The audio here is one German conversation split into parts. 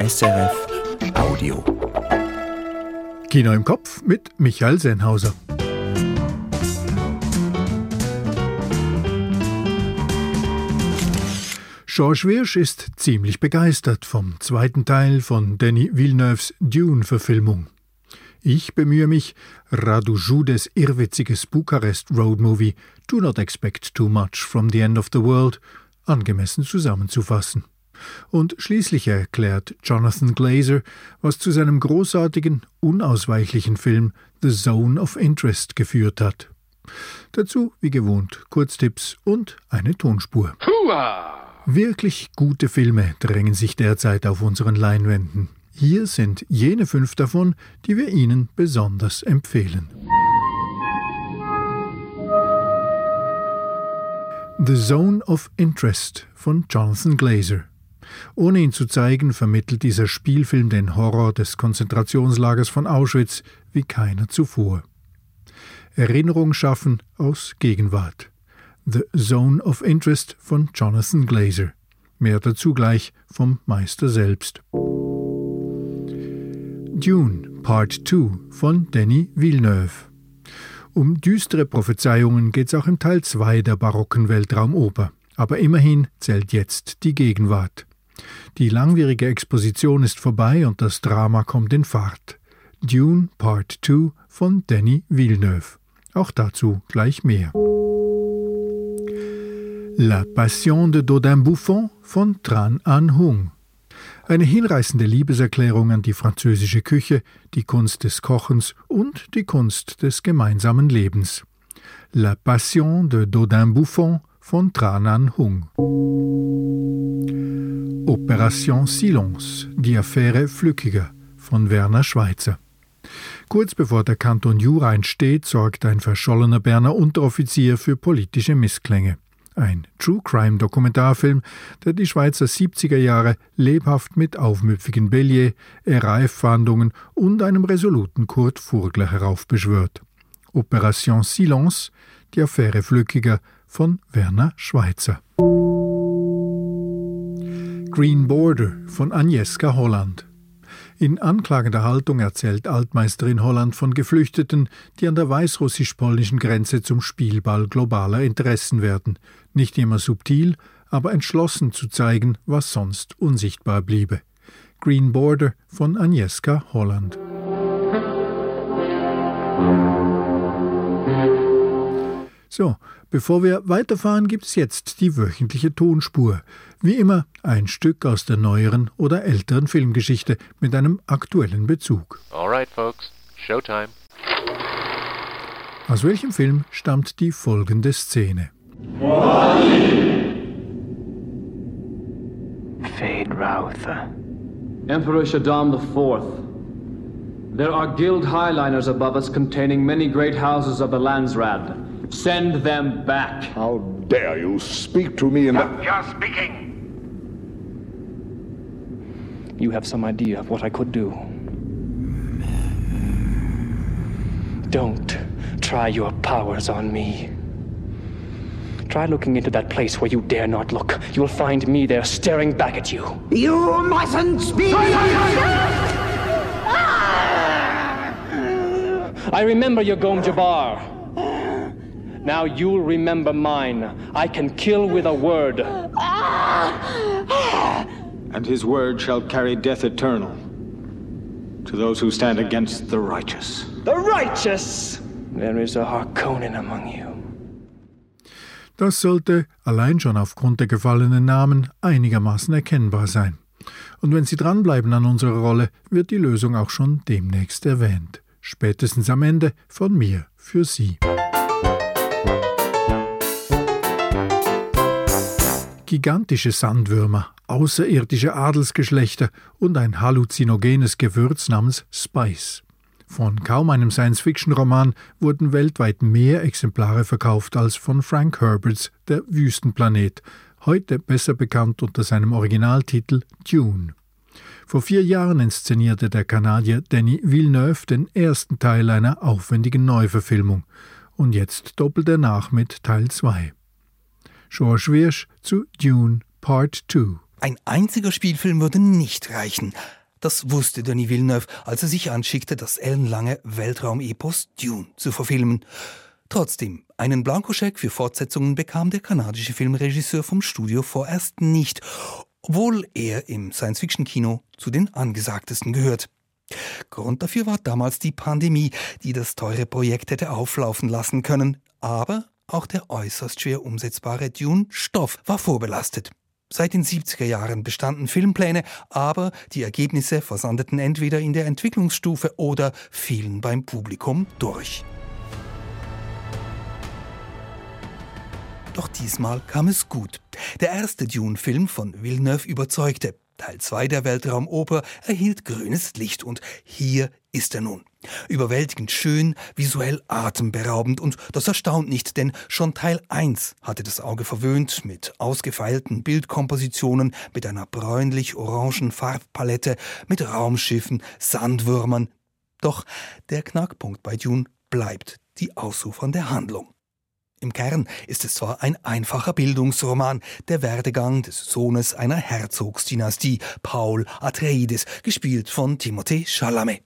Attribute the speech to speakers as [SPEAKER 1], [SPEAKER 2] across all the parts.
[SPEAKER 1] SRF Audio.
[SPEAKER 2] Kino im Kopf mit Michael Sennhauser. George Wirsch ist ziemlich begeistert vom zweiten Teil von Denis Villeneuves Dune-Verfilmung. Ich bemühe mich, Radu Judes irrwitziges Bukarest Road Movie Do Not Expect Too Much from the End of the World angemessen zusammenzufassen. Und schließlich erklärt Jonathan Glazer, was zu seinem großartigen, unausweichlichen Film The Zone of Interest geführt hat. Dazu, wie gewohnt, Kurztipps und eine Tonspur. Hua! Wirklich gute Filme drängen sich derzeit auf unseren Leinwänden. Hier sind jene fünf davon, die wir Ihnen besonders empfehlen. The Zone of Interest von Jonathan Glazer. Ohne ihn zu zeigen, vermittelt dieser Spielfilm den Horror des Konzentrationslagers von Auschwitz wie keiner zuvor. Erinnerung schaffen aus Gegenwart. The Zone of Interest von Jonathan Glazer. Mehr dazu gleich vom Meister selbst. Dune Part 2 von Denis Villeneuve. Um düstere Prophezeiungen geht's auch im Teil 2 der barocken Weltraumoper. Aber immerhin zählt jetzt die Gegenwart. Die langwierige Exposition ist vorbei und das Drama kommt in Fahrt. Dune Part 2 von Denis Villeneuve. Auch dazu gleich mehr. La Passion de Dodin Buffon von Tran An Hung. Eine hinreißende Liebeserklärung an die französische Küche, die Kunst des Kochens und die Kunst des gemeinsamen Lebens. La Passion de Dodin Buffon von Tranan Hung. Operation Silence, die Affäre Flückiger von Werner Schweitzer. Kurz bevor der Kanton Jura entsteht, sorgt ein verschollener Berner Unteroffizier für politische Missklänge ein True Crime Dokumentarfilm, der die Schweizer 70er Jahre lebhaft mit aufmüpfigen Bellier, RAF-Fahndungen und einem resoluten Kurt Furgler heraufbeschwört. Operation Silence, die Affäre Flückiger von Werner Schweitzer. Green Border von Agnieszka Holland. In anklagender Haltung erzählt Altmeisterin Holland von Geflüchteten, die an der weißrussisch-polnischen Grenze zum Spielball globaler Interessen werden, nicht immer subtil, aber entschlossen zu zeigen, was sonst unsichtbar bliebe. Green Border von Agnieszka Holland. So, bevor wir weiterfahren, gibt es jetzt die wöchentliche Tonspur. Wie immer ein Stück aus der neueren oder älteren Filmgeschichte mit einem aktuellen Bezug.
[SPEAKER 3] Alright, folks, Showtime.
[SPEAKER 2] Aus welchem Film stammt die folgende Szene?
[SPEAKER 4] Fade Rautha.
[SPEAKER 5] Emperor Shaddam IV. There are guild highliners above us containing many great houses of the Landsrad. Send them back.
[SPEAKER 6] How dare you speak to me in that.
[SPEAKER 7] You're speaking.
[SPEAKER 4] You have some idea of what I could do. Don't try your powers on me. Try looking into that place where you dare not look. You'll find me there staring back at you.
[SPEAKER 7] You mustn't speak!
[SPEAKER 4] I remember your Gom Jabbar. Now you'll remember mine. I can kill with a word.
[SPEAKER 8] And his word shall carry death eternal to those who stand against the righteous.
[SPEAKER 4] The righteous! There is a Harkonnen among you.
[SPEAKER 2] Das sollte allein schon aufgrund der gefallenen Namen einigermaßen erkennbar sein. Und wenn Sie dranbleiben an unserer Rolle, wird die Lösung auch schon demnächst erwähnt. Spätestens am Ende von mir für Sie. Gigantische Sandwürmer, außerirdische Adelsgeschlechter und ein halluzinogenes Gewürz namens Spice. Von kaum einem Science-Fiction-Roman wurden weltweit mehr Exemplare verkauft als von Frank Herberts Der Wüstenplanet, heute besser bekannt unter seinem Originaltitel Dune. Vor vier Jahren inszenierte der Kanadier Denis Villeneuve den ersten Teil einer aufwendigen Neuverfilmung und jetzt doppelt er nach mit Teil 2. George Wirsch zu Dune Part 2.
[SPEAKER 9] Ein einziger Spielfilm würde nicht reichen. Das wusste Denis Villeneuve, als er sich anschickte, das ellenlange Weltraumepos Dune zu verfilmen. Trotzdem, einen Blankoscheck für Fortsetzungen bekam der kanadische Filmregisseur vom Studio vorerst nicht, obwohl er im Science-Fiction-Kino zu den angesagtesten gehört. Grund dafür war damals die Pandemie, die das teure Projekt hätte auflaufen lassen können, aber auch der äußerst schwer umsetzbare Dune-Stoff war vorbelastet. Seit den 70er Jahren bestanden Filmpläne, aber die Ergebnisse versandeten entweder in der Entwicklungsstufe oder fielen beim Publikum durch. Doch diesmal kam es gut. Der erste Dune-Film von Villeneuve überzeugte. Teil 2 der Weltraumoper erhielt grünes Licht und hier ist er nun. Überwältigend schön, visuell atemberaubend und das erstaunt nicht, denn schon Teil 1 hatte das Auge verwöhnt mit ausgefeilten Bildkompositionen, mit einer bräunlich-orangen Farbpalette, mit Raumschiffen, Sandwürmern. Doch der Knackpunkt bei Dune bleibt die ausufernde Handlung. Im Kern ist es zwar ein einfacher Bildungsroman, der Werdegang des Sohnes einer Herzogsdynastie, Paul Atreides, gespielt von Timothée Chalamet.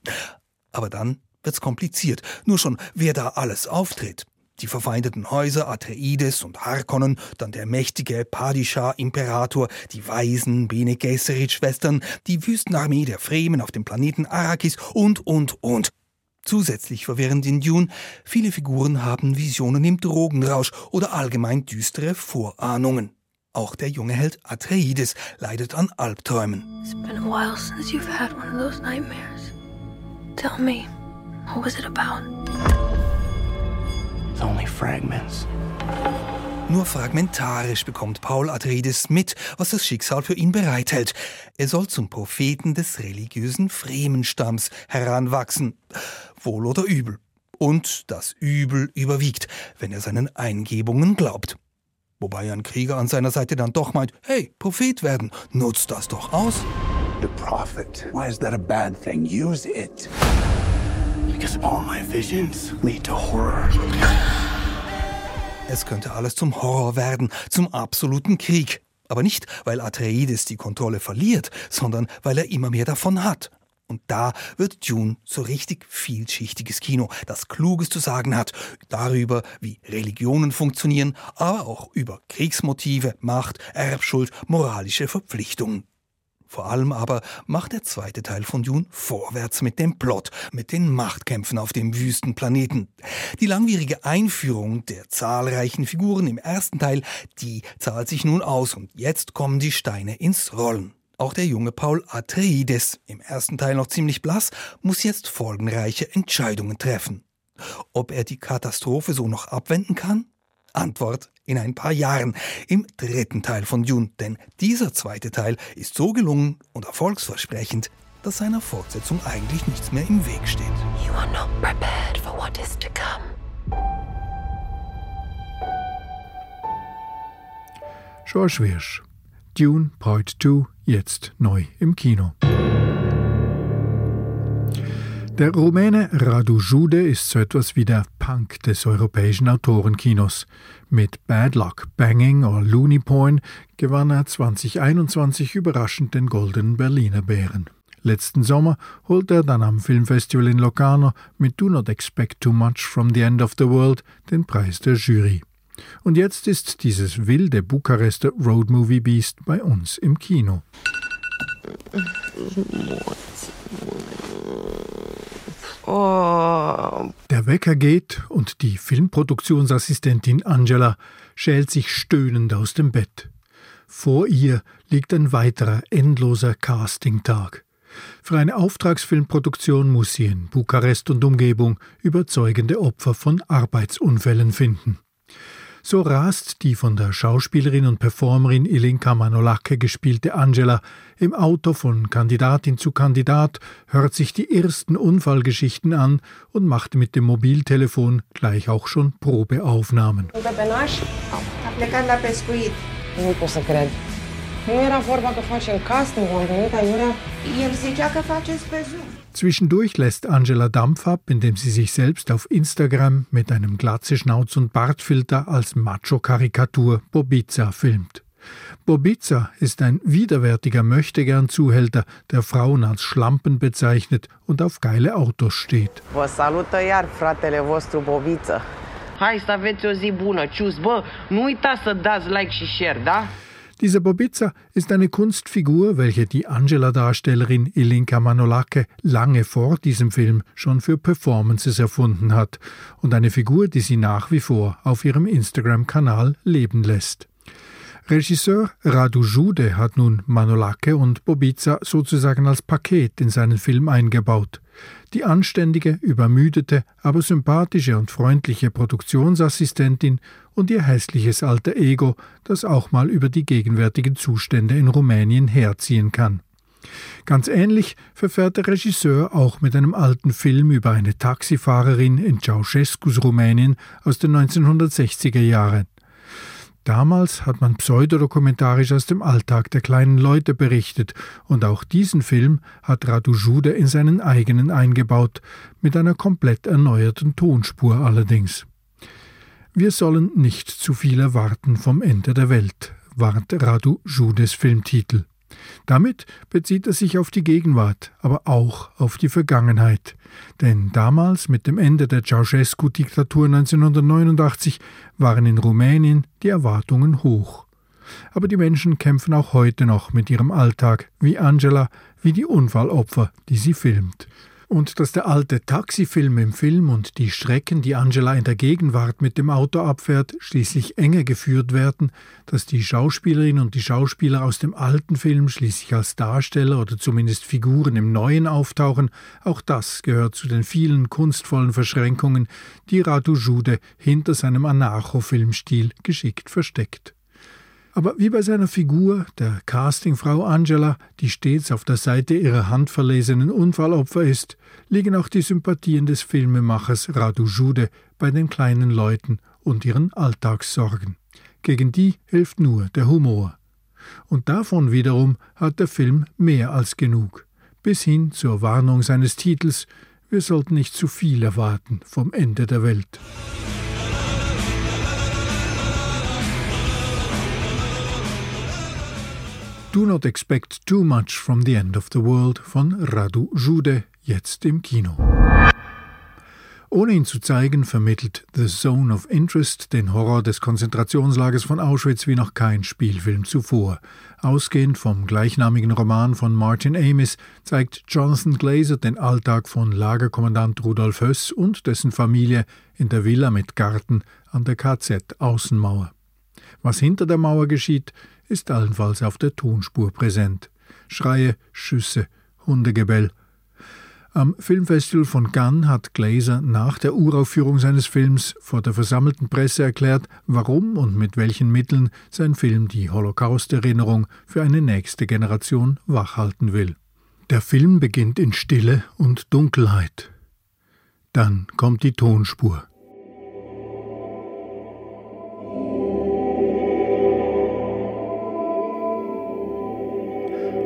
[SPEAKER 9] Aber dann wird's kompliziert, nur schon wer da alles auftritt. Die verfeindeten Häuser Atreides und Harkonnen, dann der mächtige Padishah-Imperator, die weisen Bene Gesserit-Schwestern, die Wüstenarmee der Fremen auf dem Planeten Arrakis und, und, und. Zusätzlich verwirrend in Dune, viele Figuren haben Visionen im Drogenrausch oder allgemein düstere Vorahnungen. Auch der junge Held Atreides leidet an Albträumen. It's been a while since you've had one of those nightmares. Tell me, what was it about? It's only fragments. Nur fragmentarisch bekommt Paul Atreides mit, was das Schicksal für ihn bereithält. Er soll zum Propheten des religiösen Fremenstamms heranwachsen, wohl oder übel. Und das Übel überwiegt, wenn er seinen Eingebungen glaubt. Wobei ein Krieger an seiner Seite dann doch meint, hey, Prophet werden, nutzt das doch aus. The prophet, why is that a bad thing? Use it. Because all my visions lead to horror. Es könnte alles zum Horror werden, zum absoluten Krieg. Aber nicht, weil Atreides die Kontrolle verliert, sondern weil er immer mehr davon hat. Und da wird Dune so richtig vielschichtiges Kino, das Kluges zu sagen hat, darüber, wie Religionen funktionieren, aber auch über Kriegsmotive, Macht, Erbschuld, moralische Verpflichtungen. Vor allem aber macht der zweite Teil von Dune vorwärts mit dem Plot, mit den Machtkämpfen auf dem Wüstenplaneten. Die langwierige Einführung der zahlreichen Figuren im ersten Teil, die zahlt sich nun aus und jetzt kommen die Steine ins Rollen. Auch der junge Paul Atreides, im ersten Teil noch ziemlich blass, muss jetzt folgenreiche Entscheidungen treffen. Ob er die Katastrophe so noch abwenden kann? Antwort in ein paar Jahren im dritten Teil von Dune, denn dieser zweite Teil ist so gelungen und erfolgsversprechend, dass seiner Fortsetzung eigentlich nichts mehr im Weg steht. You are not prepared for what is to come.
[SPEAKER 2] George Wirsch, Dune Part 2, jetzt neu im Kino. Der Rumäne Radu Jude ist so etwas wie der Punk des europäischen Autorenkinos. Mit Bad Luck Banging oder Looney Porn gewann er 2021 überraschend den Goldenen Berliner Bären. Letzten Sommer holte er dann am Filmfestival in Locarno mit Do Not Expect Too Much from the End of the World den Preis der Jury. Und jetzt ist dieses wilde Bukarester Road Movie Beast bei uns im Kino. Oh. Der Wecker geht und die Filmproduktionsassistentin Angela schält sich stöhnend aus dem Bett. Vor ihr liegt ein weiterer endloser Castingtag. Für eine Auftragsfilmproduktion muss sie in Bukarest und Umgebung überzeugende Opfer von Arbeitsunfällen finden. So rast die von der Schauspielerin und Performerin Ilinka Manolake gespielte Angela im Auto von Kandidatin zu Kandidat, hört sich die ersten Unfallgeschichten an und macht mit dem Mobiltelefon gleich auch schon Probeaufnahmen. Nu era vorba că facem casting, am venit aiurea. El zicea că faceți pe Zoom. Zwischendurch lässt Angela Dampf ab, indem sie sich selbst auf Instagram mit einem Glatzeschnauz und Bartfilter als Macho-Karikatur Bobiza filmt. Bobica ist ein widerwärtiger Möchtegern-Zuhälter, der Frauen als Schlampen bezeichnet und auf geile Autos steht.
[SPEAKER 10] Vă salută iar fratele vostru Bobiță. Hai să aveți o zi bună, cius. Bă, nu uitați să dați like și share, da?
[SPEAKER 2] Dieser Bobica ist eine Kunstfigur, welche die Angela-Darstellerin Ilinka Manolake lange vor diesem Film schon für Performances erfunden hat und eine Figur, die sie nach wie vor auf ihrem Instagram-Kanal leben lässt. Regisseur Radu Jude hat nun Manolake und Bobica sozusagen als Paket in seinen Film eingebaut. Die anständige, übermüdete, aber sympathische und freundliche Produktionsassistentin und ihr hässliches alter Ego, das auch mal über die gegenwärtigen Zustände in Rumänien herziehen kann. Ganz ähnlich verfährt der Regisseur auch mit einem alten Film über eine Taxifahrerin in Ceausescus Rumänien aus den 1960er Jahren. Damals hat man pseudodokumentarisch aus dem Alltag der kleinen Leute berichtet, und auch diesen Film hat Radu Jude in seinen eigenen eingebaut, mit einer komplett erneuerten Tonspur allerdings. Wir sollen nicht zu viel erwarten vom Ende der Welt, warnt Radu Judes Filmtitel. Damit bezieht er sich auf die Gegenwart, aber auch auf die Vergangenheit. Denn damals, mit dem Ende der Ceausescu-Diktatur 1989, waren in Rumänien die Erwartungen hoch. Aber die Menschen kämpfen auch heute noch mit ihrem Alltag, wie Angela, wie die Unfallopfer, die sie filmt und dass der alte Taxifilm im Film und die Strecken, die Angela in der Gegenwart mit dem Auto abfährt, schließlich enger geführt werden, dass die Schauspielerinnen und die Schauspieler aus dem alten Film schließlich als Darsteller oder zumindest Figuren im neuen auftauchen, auch das gehört zu den vielen kunstvollen Verschränkungen, die Radu Jude hinter seinem Anarcho-Filmstil geschickt versteckt. Aber wie bei seiner Figur, der Castingfrau Angela, die stets auf der Seite ihrer handverlesenen Unfallopfer ist, liegen auch die Sympathien des Filmemachers Radu Jude bei den kleinen Leuten und ihren Alltagssorgen. Gegen die hilft nur der Humor. Und davon wiederum hat der Film mehr als genug. Bis hin zur Warnung seines Titels Wir sollten nicht zu viel erwarten vom Ende der Welt. Do Not Expect Too Much from the End of the World von Radu Jude, jetzt im Kino. Ohne ihn zu zeigen, vermittelt The Zone of Interest den Horror des Konzentrationslagers von Auschwitz wie noch kein Spielfilm zuvor. Ausgehend vom gleichnamigen Roman von Martin Amis zeigt Jonathan Glazer den Alltag von Lagerkommandant Rudolf Höss und dessen Familie in der Villa mit Garten an der KZ-Außenmauer. Was hinter der Mauer geschieht, ist allenfalls auf der Tonspur präsent. Schreie, Schüsse, Hundegebell. Am Filmfestival von Cannes hat Glazer nach der Uraufführung seines Films vor der versammelten Presse erklärt, warum und mit welchen Mitteln sein Film die Holocaust-Erinnerung für eine nächste Generation wachhalten will. Der Film beginnt in Stille und Dunkelheit. Dann kommt die Tonspur.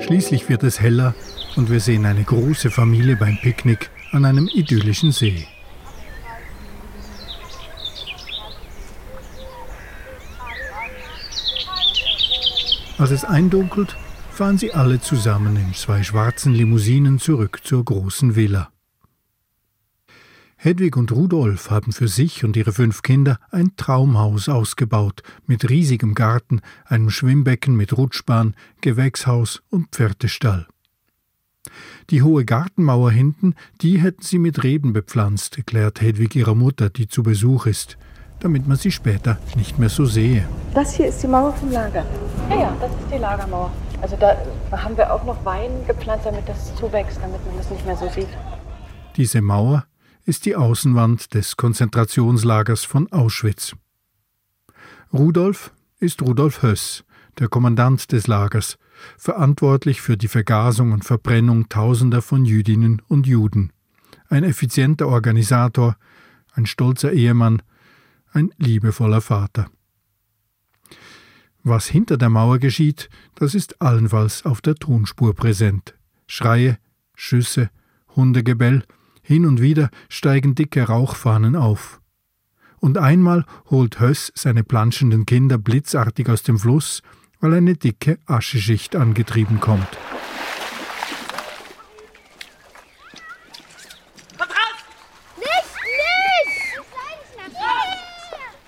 [SPEAKER 2] Schließlich wird es heller und wir sehen eine große Familie beim Picknick an einem idyllischen See. Als es eindunkelt, fahren sie alle zusammen in zwei schwarzen Limousinen zurück zur großen Villa. Hedwig und Rudolf haben für sich und ihre fünf Kinder ein Traumhaus ausgebaut, mit riesigem Garten, einem Schwimmbecken mit Rutschbahn, Gewächshaus und Pferdestall. Die hohe Gartenmauer hinten, die hätten sie mit Reben bepflanzt, erklärt Hedwig ihrer Mutter, die zu Besuch ist, damit man sie später nicht mehr so sehe.
[SPEAKER 11] Das hier ist die Mauer vom Lager. Ja, ja, das ist die Lagermauer. Also da haben wir auch noch Wein gepflanzt, damit das zuwächst, damit man das nicht mehr so sieht.
[SPEAKER 2] Diese Mauer ist die Außenwand des Konzentrationslagers von Auschwitz. Rudolf ist Rudolf Höss, der Kommandant des Lagers, verantwortlich für die Vergasung und Verbrennung tausender von Jüdinnen und Juden, ein effizienter Organisator, ein stolzer Ehemann, ein liebevoller Vater. Was hinter der Mauer geschieht, das ist allenfalls auf der Tonspur präsent. Schreie, Schüsse, Hundegebell hin und wieder steigen dicke Rauchfahnen auf. Und einmal holt Höss seine planschenden Kinder blitzartig aus dem Fluss, weil eine dicke Ascheschicht angetrieben kommt.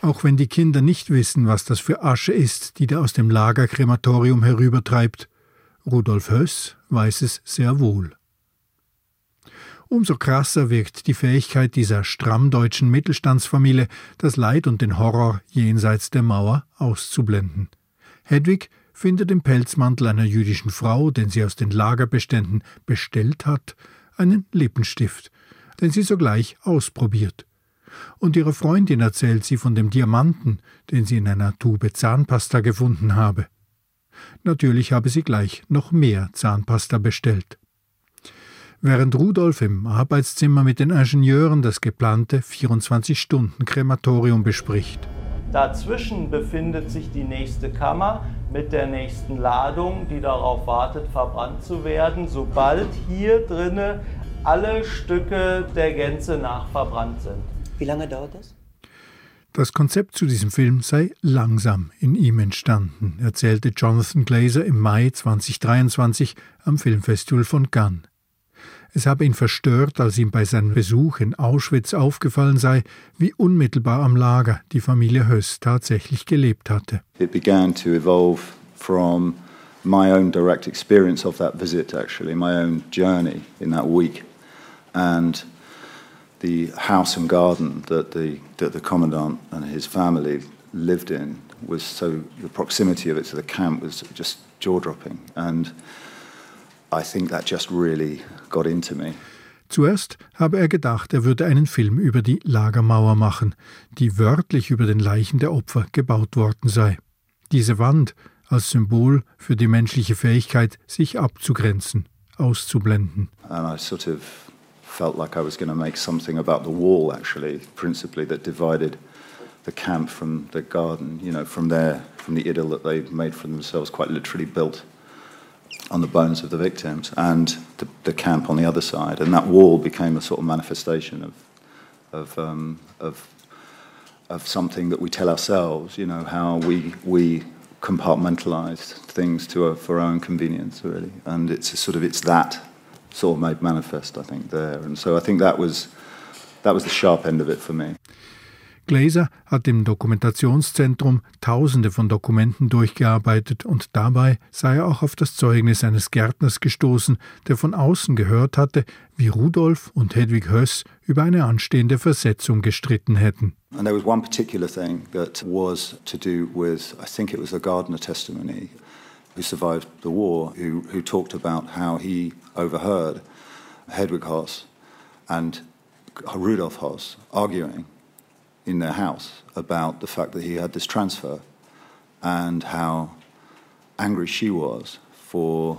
[SPEAKER 2] Auch wenn die Kinder nicht wissen, was das für Asche ist, die da aus dem Lagerkrematorium herübertreibt, Rudolf Höss weiß es sehr wohl. Umso krasser wirkt die Fähigkeit dieser strammdeutschen Mittelstandsfamilie, das Leid und den Horror jenseits der Mauer auszublenden. Hedwig findet im Pelzmantel einer jüdischen Frau, den sie aus den Lagerbeständen bestellt hat, einen Lippenstift, den sie sogleich ausprobiert. Und ihrer Freundin erzählt sie von dem Diamanten, den sie in einer Tube Zahnpasta gefunden habe. Natürlich habe sie gleich noch mehr Zahnpasta bestellt. Während Rudolf im Arbeitszimmer mit den Ingenieuren das geplante 24-Stunden-Krematorium bespricht.
[SPEAKER 12] Dazwischen befindet sich die nächste Kammer mit der nächsten Ladung, die darauf wartet, verbrannt zu werden, sobald hier drinne alle Stücke der Gänze nach verbrannt sind.
[SPEAKER 13] Wie lange dauert das?
[SPEAKER 2] Das Konzept zu diesem Film sei langsam in ihm entstanden, erzählte Jonathan Glazer im Mai 2023 am Filmfestival von Cannes. Es habe ihn verstört, als ihm bei seinem Besuch in Auschwitz aufgefallen sei, wie unmittelbar am Lager die Familie Höss tatsächlich gelebt hatte.
[SPEAKER 14] It began to evolve from my own direct experience of that visit actually, my own journey in that week. And the house and garden that the that the commandant and his family lived in was so the proximity of it to the camp was just jaw dropping and I think that just really got into me.
[SPEAKER 2] Zuerst habe er gedacht, er würde einen Film über die Lagermauer machen, die wörtlich über den Leichen der Opfer gebaut worden sei. Diese Wand als Symbol für die menschliche Fähigkeit, sich abzugrenzen, auszublenden.
[SPEAKER 14] And I sort of felt like I was going to make something about the wall, actually, principally that divided the camp from the garden, you know, from their, from the idyll that they made for themselves, quite literally built on the bones of the victims, and the, the camp on the other side. And that wall became a sort of manifestation of, of, um, of, of something that we tell ourselves, you know, how we, we compartmentalized things to our, for our own convenience, really. And it's a sort of, it's that sort of made manifest, I think, there. And so I think that was, that was the sharp end of it for me.
[SPEAKER 2] Glaser hat im Dokumentationszentrum Tausende von Dokumenten durchgearbeitet und dabei sei er auch auf das Zeugnis eines Gärtners gestoßen, der von außen gehört hatte, wie Rudolf und Hedwig Höss über eine anstehende Versetzung gestritten hätten.
[SPEAKER 14] And there was one particular thing that was to do with, I think it was a gardener testimony, who survived the war, who, who talked about how he overheard Hedwig Hoss and Rudolf Hoss arguing in their house about the fact that he had this transfer and how angry she was for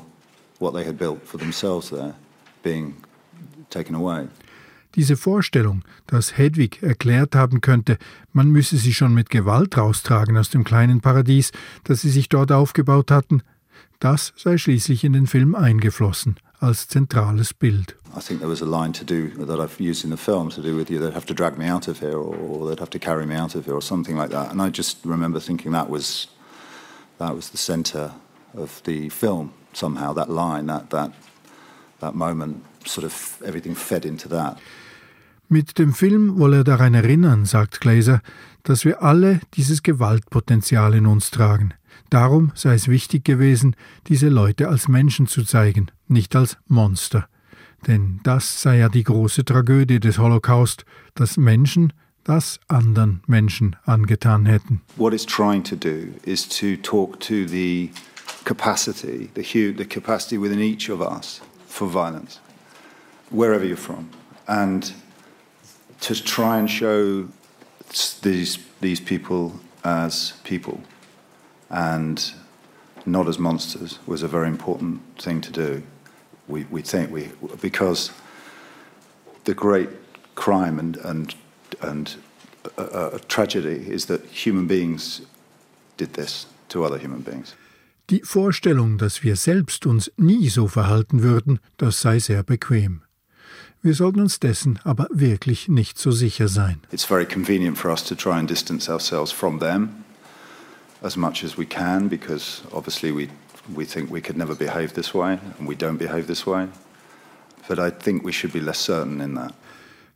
[SPEAKER 14] what they had built for themselves there being taken away.
[SPEAKER 2] Diese Vorstellung, dass Hedwig erklärt haben könnte, man müsse sie schon mit Gewalt raustragen aus dem kleinen Paradies, das sie sich dort aufgebaut hatten, das sei schließlich in den Film eingeflossen als zentrales Bild.
[SPEAKER 14] I think there was a line to do that I've used in the film to do with you. They'd have to drag me out of here, or they'd have to carry me out of here, or something like that. And I just remember thinking that was that was the centre of the film. Somehow that line, that that that moment, sort of everything fed into that.
[SPEAKER 2] Mit dem Film wolle er daran erinnern, sagt Glaser, dass wir alle dieses Gewaltpotenzial in uns tragen. Darum sei es wichtig gewesen, diese Leute als Menschen zu zeigen, nicht als Monster. Denn das sei ja die große Tragödie des Holocaust, dass Menschen das anderen Menschen angetan hätten.
[SPEAKER 14] What it's trying to do is to talk to the capacity, the, the capacity within each of us for violence, wherever you're from, and to try and show these these people as people and not as monsters was a very important thing to do. We, we think we because the great crime and and and a, a tragedy is that human beings did this to other human beings.
[SPEAKER 2] Die Vorstellung, dass wir selbst uns nie so verhalten würden, das sei sehr bequem. Wir sollten uns dessen aber wirklich nicht so sicher sein.
[SPEAKER 14] It's very convenient for us to try and distance ourselves from them as much as we can because obviously we, we think we could never behave this way and we don't behave this way. But I think we should be less certain in that.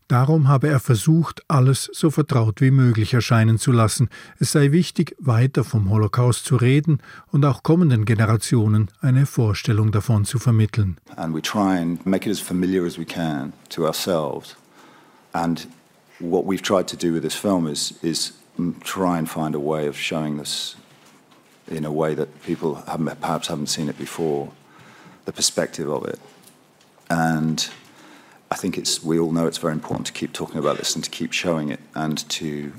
[SPEAKER 2] Darum habe er versucht, alles so vertraut wie möglich erscheinen zu lassen. Es sei wichtig, weiter vom Holocaust zu reden und auch kommenden Generationen eine Vorstellung davon zu vermitteln.
[SPEAKER 14] And we try and make it as familiar as we can to ourselves. And what we've tried to do with this film is, is try and find a way of showing this in a way that people haven't, perhaps haven't seen it before, the perspective of it. And I think it's we all know it's very important to keep talking about this and to keep showing it and to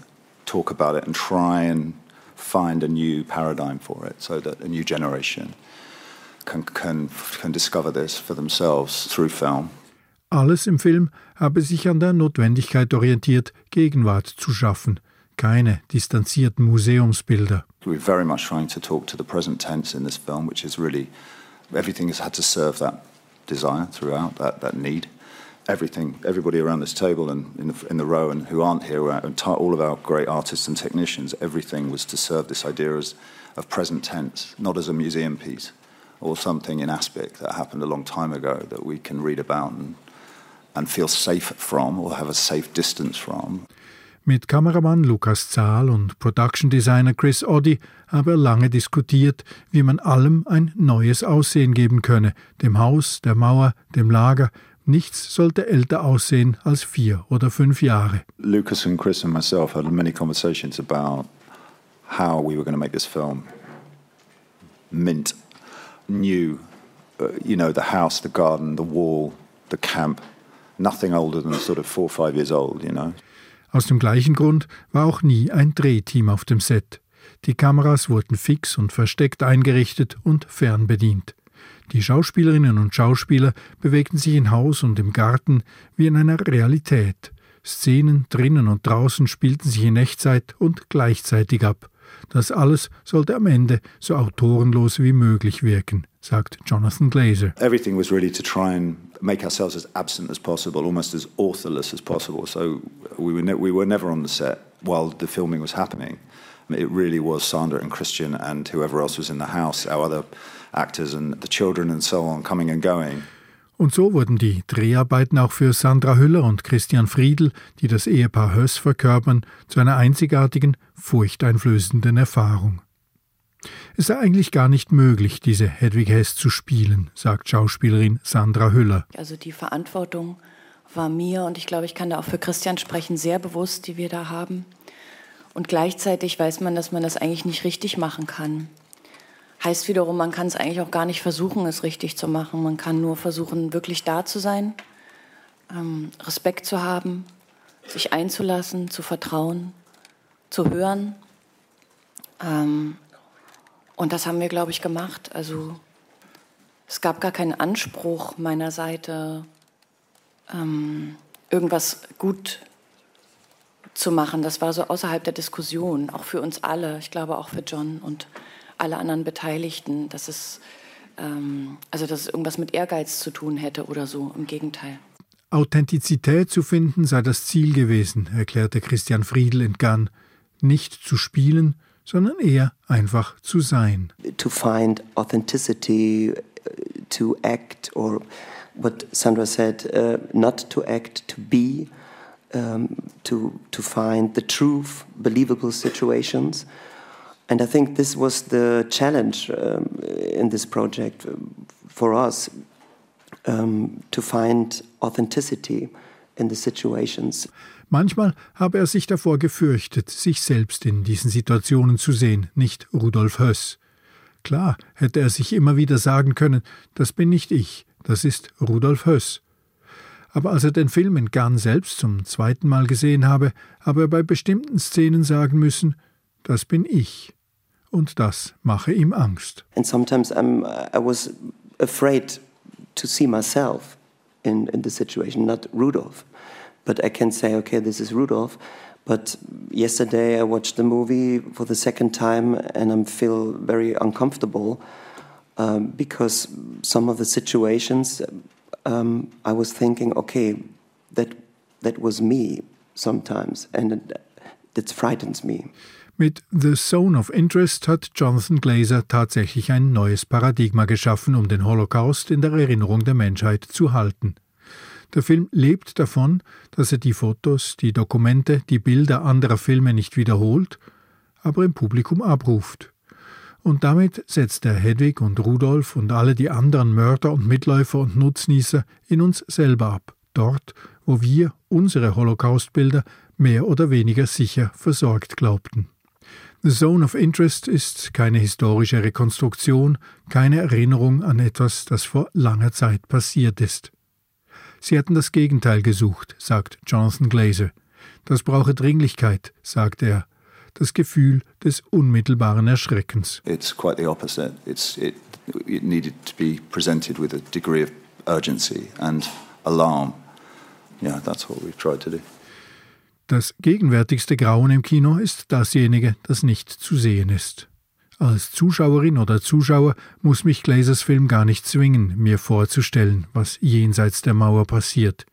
[SPEAKER 14] talk about it and try and find a new paradigm for it so that a new generation can, can, can discover this for themselves through film.
[SPEAKER 2] Alles im Film habe sich an der Notwendigkeit orientiert, Gegenwart zu schaffen, keine distanzierten Museumsbilder.
[SPEAKER 14] We're very much trying to talk to the present tense in this film, which is really everything has had to serve that desire throughout, that, that need. everything, everybody around this table and in the, in the row and who aren't here, uh, all of our great artists and technicians, everything was to serve this idea as, of present tense, not as a museum piece or something in aspect that happened a long time ago that we can read about and, and feel safe from or have a safe distance from.
[SPEAKER 2] Mit Kameramann Lukas Zahl und Production Designer Chris Oddy habe er lange diskutiert, wie man allem ein neues Aussehen geben könne, dem Haus, der Mauer, dem Lager Nichts sollte älter aussehen als vier oder fünf Jahre.
[SPEAKER 14] Lucas and Chris and myself had many conversations about how we were going to make this film mint, new. Uh, you know, the house, the garden, the wall, the camp. Nothing older than sort of four or five years old, you know.
[SPEAKER 2] Aus dem gleichen Grund war auch nie ein Drehteam auf dem Set. Die Kameras wurden fix und versteckt eingerichtet und fernbedient. Die Schauspielerinnen und Schauspieler bewegten sich in Haus und im Garten wie in einer Realität. Szenen drinnen und draußen spielten sich in Echtzeit und gleichzeitig ab. Das alles sollte am Ende so autorenlos wie möglich wirken, sagt Jonathan Glazer.
[SPEAKER 14] Everything was really to try and make ourselves as absent as possible, almost as authorless as possible. So we were, ne we were never on the set while the filming was happening. It really was Sandra and Christian and whoever else was in the house, our other actors and the children and so on coming and going.
[SPEAKER 2] Und so wurden die Dreharbeiten auch für Sandra Hüller und Christian Friedl, die das Ehepaar Höss verkörpern, zu einer einzigartigen, furchteinflößenden Erfahrung. Es sei eigentlich gar nicht möglich, diese Hedwig Hess zu spielen, sagt Schauspielerin Sandra Hüller.
[SPEAKER 11] Also die Verantwortung war mir, und ich glaube, ich kann da auch für Christian sprechen, sehr bewusst, die wir da haben. Und gleichzeitig weiß man, dass man das eigentlich nicht richtig machen kann. Heißt wiederum, man kann es eigentlich auch gar nicht versuchen, es richtig zu machen. Man kann nur versuchen, wirklich da zu sein, ähm, Respekt zu haben, sich einzulassen, zu vertrauen, zu hören. Ähm, und das haben wir, glaube ich, gemacht. Also es gab gar keinen Anspruch meiner Seite, ähm, irgendwas gut zu machen. Das war so außerhalb der Diskussion, auch für uns alle. Ich glaube auch für John und alle anderen Beteiligten, dass es, ähm, also dass es irgendwas mit Ehrgeiz zu tun hätte oder so. Im Gegenteil.
[SPEAKER 2] Authentizität zu finden sei das Ziel gewesen, erklärte Christian Friedl in Cannes. Nicht zu spielen, sondern eher einfach zu sein.
[SPEAKER 13] To find authenticity, uh, to act, or what Sandra said, uh, not to act, to be, um, to, to find the truth, believable situations. And I think this was the challenge um, in this project for us um, to find authenticity in the situations.
[SPEAKER 2] Manchmal habe er sich davor gefürchtet, sich selbst in diesen Situationen zu sehen, nicht Rudolf Höss. Klar hätte er sich immer wieder sagen können, das bin nicht ich, das ist Rudolf Höss. Aber als er den Film in Cannes selbst zum zweiten Mal gesehen habe, habe er bei bestimmten Szenen sagen müssen, das bin ich. Und das mache ihm Angst.
[SPEAKER 13] And sometimes I'm, I was afraid to see myself in, in the situation, not Rudolph. But I can say, okay, this is Rudolph. But yesterday I watched the movie for the second time and I feel very uncomfortable um, because some of the situations um, I was thinking, okay, that, that was me sometimes and it frightens me.
[SPEAKER 2] Mit The Zone of Interest hat Jonathan Glazer tatsächlich ein neues Paradigma geschaffen, um den Holocaust in der Erinnerung der Menschheit zu halten. Der Film lebt davon, dass er die Fotos, die Dokumente, die Bilder anderer Filme nicht wiederholt, aber im Publikum abruft. Und damit setzt er Hedwig und Rudolf und alle die anderen Mörder und Mitläufer und Nutznießer in uns selber ab, dort, wo wir unsere Holocaustbilder mehr oder weniger sicher versorgt glaubten. The Zone of Interest ist keine historische Rekonstruktion, keine Erinnerung an etwas, das vor langer Zeit passiert ist. Sie hätten das Gegenteil gesucht, sagt Jonathan Glazer. Das brauche Dringlichkeit, sagt er, das Gefühl des unmittelbaren Erschreckens.
[SPEAKER 14] It's quite the opposite. It's, it, it needed to be presented with a degree of urgency and alarm. Yeah, that's what we've tried to do.
[SPEAKER 2] Das gegenwärtigste Grauen im Kino ist dasjenige, das nicht zu sehen ist. Als Zuschauerin oder Zuschauer muss mich Glazers Film gar nicht zwingen, mir vorzustellen, was jenseits der Mauer passiert.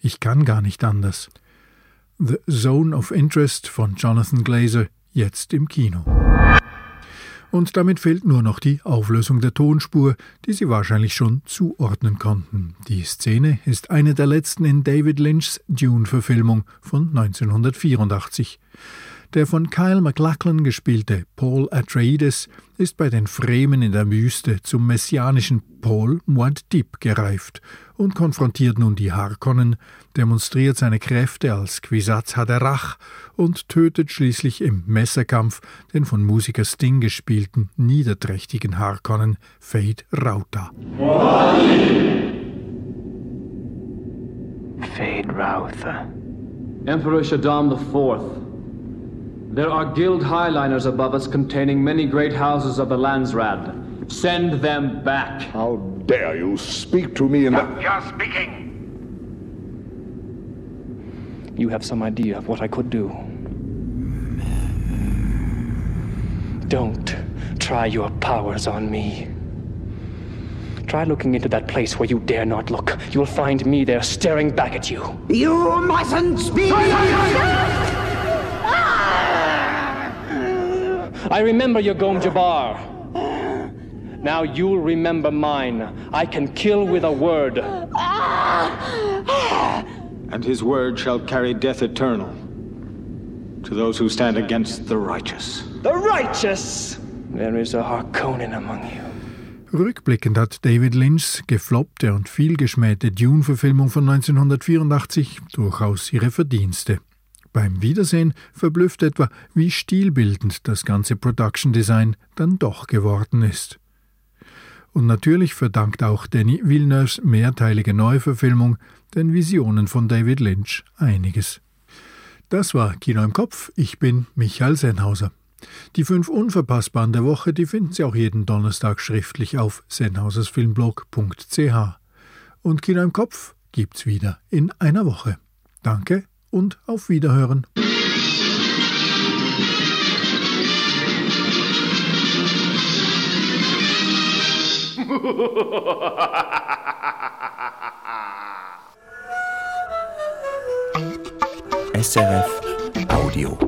[SPEAKER 2] Ich kann gar nicht anders. The Zone of Interest von Jonathan Glazer, jetzt im Kino. Und damit fehlt nur noch die Auflösung der Tonspur, die Sie wahrscheinlich schon zuordnen konnten. Die Szene ist eine der letzten in David Lynchs Dune-Verfilmung von 1984. Der von Kyle MacLachlan gespielte Paul Atreides ist bei den Fremen in der Wüste zum messianischen Paul Muad'Dib gereift und konfrontiert nun die Harkonnen, demonstriert seine Kräfte als Kwisatz Haderach und tötet schließlich im Messerkampf den von Musiker Sting gespielten niederträchtigen Harkonnen Fade Rauta.
[SPEAKER 4] Fade Rautha.
[SPEAKER 5] Emperor Shaddam IV. There are guild highliners above us containing many great houses of the Landsrad. Send them back.
[SPEAKER 6] How dare you speak to me in that.
[SPEAKER 7] You're speaking.
[SPEAKER 4] You have some idea of what I could do. Don't try your powers on me. Try looking into that place where you dare not look. You'll find me there staring back at you.
[SPEAKER 7] You mustn't speak.
[SPEAKER 4] I remember your Gom Jabbar. Now you'll remember mine. I can kill with a word.
[SPEAKER 8] And his word shall carry death eternal to those who stand against the righteous.
[SPEAKER 4] The righteous! There is a Harkonnen among you.
[SPEAKER 2] Rückblickend hat David Lynchs gefloppte und vielgeschmähte Dune-Verfilmung von 1984 durchaus ihre Verdienste. Beim Wiedersehen verblüfft etwa, wie stilbildend das ganze Production Design dann doch geworden ist. Und natürlich verdankt auch Danny Villeneuves mehrteilige Neuverfilmung den Visionen von David Lynch einiges. Das war Kino im Kopf. Ich bin Michael Sennhauser. Die fünf Unverpassbaren der Woche, die finden Sie auch jeden Donnerstag schriftlich auf sennhausersfilmblog.ch. Und Kino im Kopf gibt's wieder in einer Woche. Danke und auf Wiederhören.
[SPEAKER 1] SRF Audio.